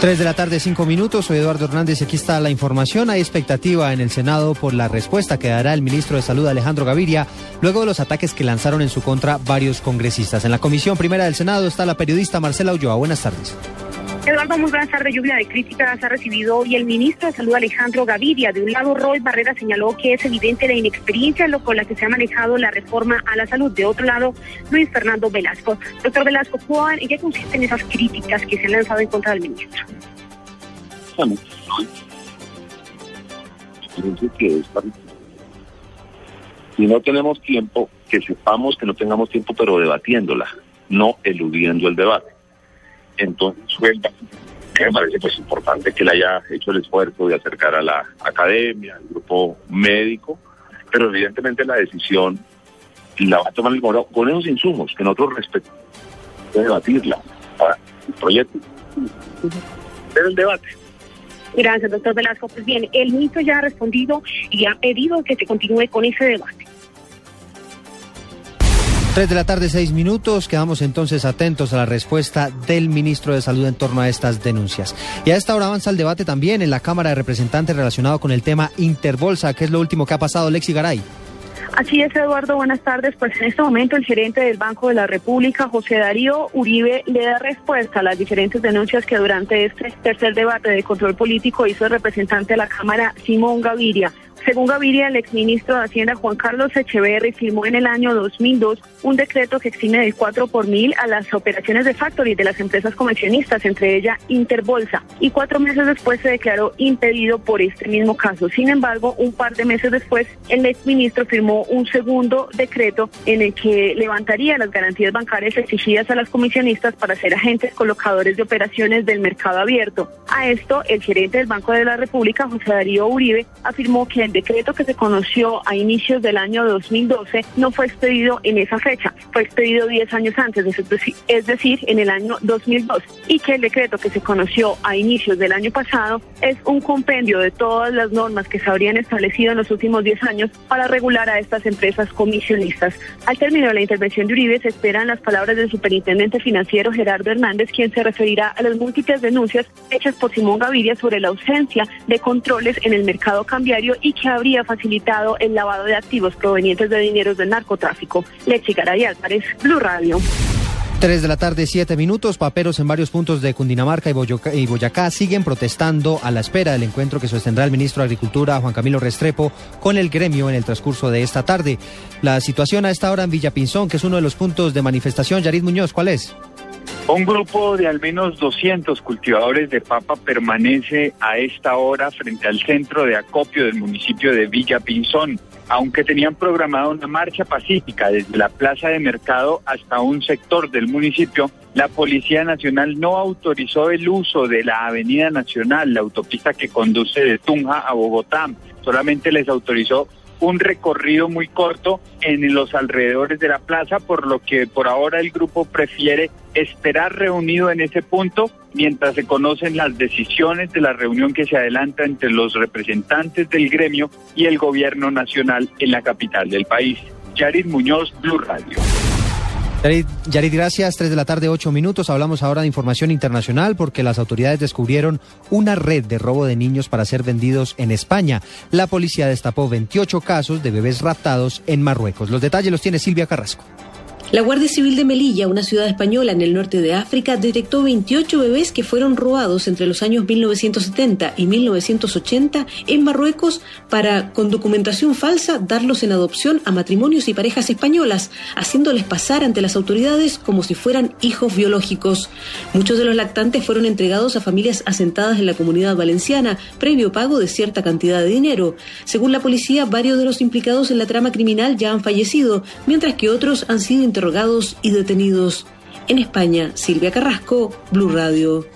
3 de la tarde, 5 minutos. Soy Eduardo Hernández y aquí está la información. Hay expectativa en el Senado por la respuesta que dará el ministro de Salud Alejandro Gaviria luego de los ataques que lanzaron en su contra varios congresistas. En la comisión primera del Senado está la periodista Marcela Ulloa. Buenas tardes. Eduardo, muy buenas tardes. Lluvia de críticas ha recibido hoy el ministro de Salud Alejandro Gaviria. De un lado, Roy Barrera señaló que es evidente la inexperiencia con la que se ha manejado la reforma a la salud. De otro lado, Luis Fernando Velasco. Doctor Velasco, ¿en qué consisten esas críticas que se han lanzado en contra del ministro? Si no tenemos tiempo, que sepamos que no tengamos tiempo, pero debatiéndola, no eludiendo el debate entonces que me parece pues importante que él haya hecho el esfuerzo de acercar a la academia, al grupo médico, pero evidentemente la decisión la va a tomar el gobierno con esos insumos que nosotros respetamos, de debatirla para el proyecto. Pero el debate. Gracias, doctor Velasco. Pues bien, el ministro ya ha respondido y ha pedido que se continúe con ese debate. 3 de la tarde, 6 minutos. Quedamos entonces atentos a la respuesta del ministro de Salud en torno a estas denuncias. Y a esta hora avanza el debate también en la Cámara de Representantes relacionado con el tema Interbolsa, que es lo último que ha pasado, Lexi Garay. Así es, Eduardo, buenas tardes. Pues en este momento el gerente del Banco de la República, José Darío Uribe, le da respuesta a las diferentes denuncias que durante este tercer debate de control político hizo el representante de la Cámara, Simón Gaviria. Según Gaviria, el exministro de Hacienda Juan Carlos Echeverri firmó en el año 2002 un decreto que exime del 4 por mil a las operaciones de factory de las empresas comisionistas, entre ellas Interbolsa, y cuatro meses después se declaró impedido por este mismo caso. Sin embargo, un par de meses después, el exministro firmó un segundo decreto en el que levantaría las garantías bancarias exigidas a las comisionistas para ser agentes colocadores de operaciones del mercado abierto. A esto, el gerente del Banco de la República, José Darío Uribe, afirmó que el decreto que se conoció a inicios del año 2012 no fue expedido en esa fecha, fue expedido 10 años antes, es decir, en el año 2002, y que el decreto que se conoció a inicios del año pasado es un compendio de todas las normas que se habrían establecido en los últimos 10 años para regular a estas empresas comisionistas. Al término de la intervención de Uribe se esperan las palabras del superintendente financiero Gerardo Hernández, quien se referirá a las múltiples denuncias hechas por Simón Gaviria sobre la ausencia de controles en el mercado cambiario y que habría facilitado el lavado de activos provenientes de dineros del narcotráfico. Leche Garay Álvarez, Blue Radio. 3 de la tarde, 7 minutos. Paperos en varios puntos de Cundinamarca y Boyacá siguen protestando a la espera del encuentro que sostendrá el ministro de Agricultura, Juan Camilo Restrepo, con el gremio en el transcurso de esta tarde. La situación a esta hora en Villapinzón, que es uno de los puntos de manifestación. Yarid Muñoz, ¿cuál es? Un grupo de al menos 200 cultivadores de papa permanece a esta hora frente al centro de acopio del municipio de Villa Pinzón, aunque tenían programada una marcha pacífica desde la plaza de mercado hasta un sector del municipio. La Policía Nacional no autorizó el uso de la Avenida Nacional, la autopista que conduce de Tunja a Bogotá. Solamente les autorizó un recorrido muy corto en los alrededores de la plaza, por lo que por ahora el grupo prefiere esperar reunido en ese punto mientras se conocen las decisiones de la reunión que se adelanta entre los representantes del gremio y el gobierno nacional en la capital del país. Yarid Muñoz, Blue Radio. Yarid, gracias. Tres de la tarde, ocho minutos. Hablamos ahora de información internacional porque las autoridades descubrieron una red de robo de niños para ser vendidos en España. La policía destapó 28 casos de bebés raptados en Marruecos. Los detalles los tiene Silvia Carrasco. La Guardia Civil de Melilla, una ciudad española en el norte de África, detectó 28 bebés que fueron robados entre los años 1970 y 1980 en Marruecos para, con documentación falsa, darlos en adopción a matrimonios y parejas españolas, haciéndoles pasar ante las autoridades como si fueran hijos biológicos. Muchos de los lactantes fueron entregados a familias asentadas en la comunidad valenciana, previo pago de cierta cantidad de dinero. Según la policía, varios de los implicados en la trama criminal ya han fallecido, mientras que otros han sido interrogados y detenidos. En España, Silvia Carrasco, Blue Radio.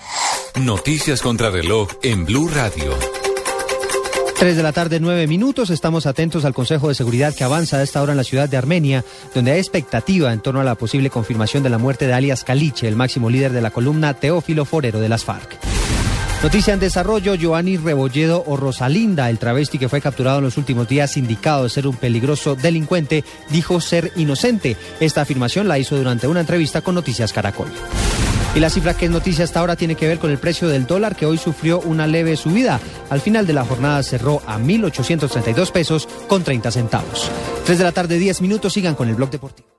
Noticias contra reloj en Blue Radio. 3 de la tarde, 9 minutos. Estamos atentos al Consejo de Seguridad que avanza a esta hora en la ciudad de Armenia, donde hay expectativa en torno a la posible confirmación de la muerte de alias Caliche, el máximo líder de la columna Teófilo Forero de las FARC. Noticia en desarrollo, Giovanni Rebolledo o Rosalinda, el travesti que fue capturado en los últimos días indicado de ser un peligroso delincuente, dijo ser inocente. Esta afirmación la hizo durante una entrevista con Noticias Caracol. Y la cifra que es noticia hasta ahora tiene que ver con el precio del dólar que hoy sufrió una leve subida. Al final de la jornada cerró a 1.832 pesos con 30 centavos. 3 de la tarde, 10 minutos, sigan con el blog deportivo.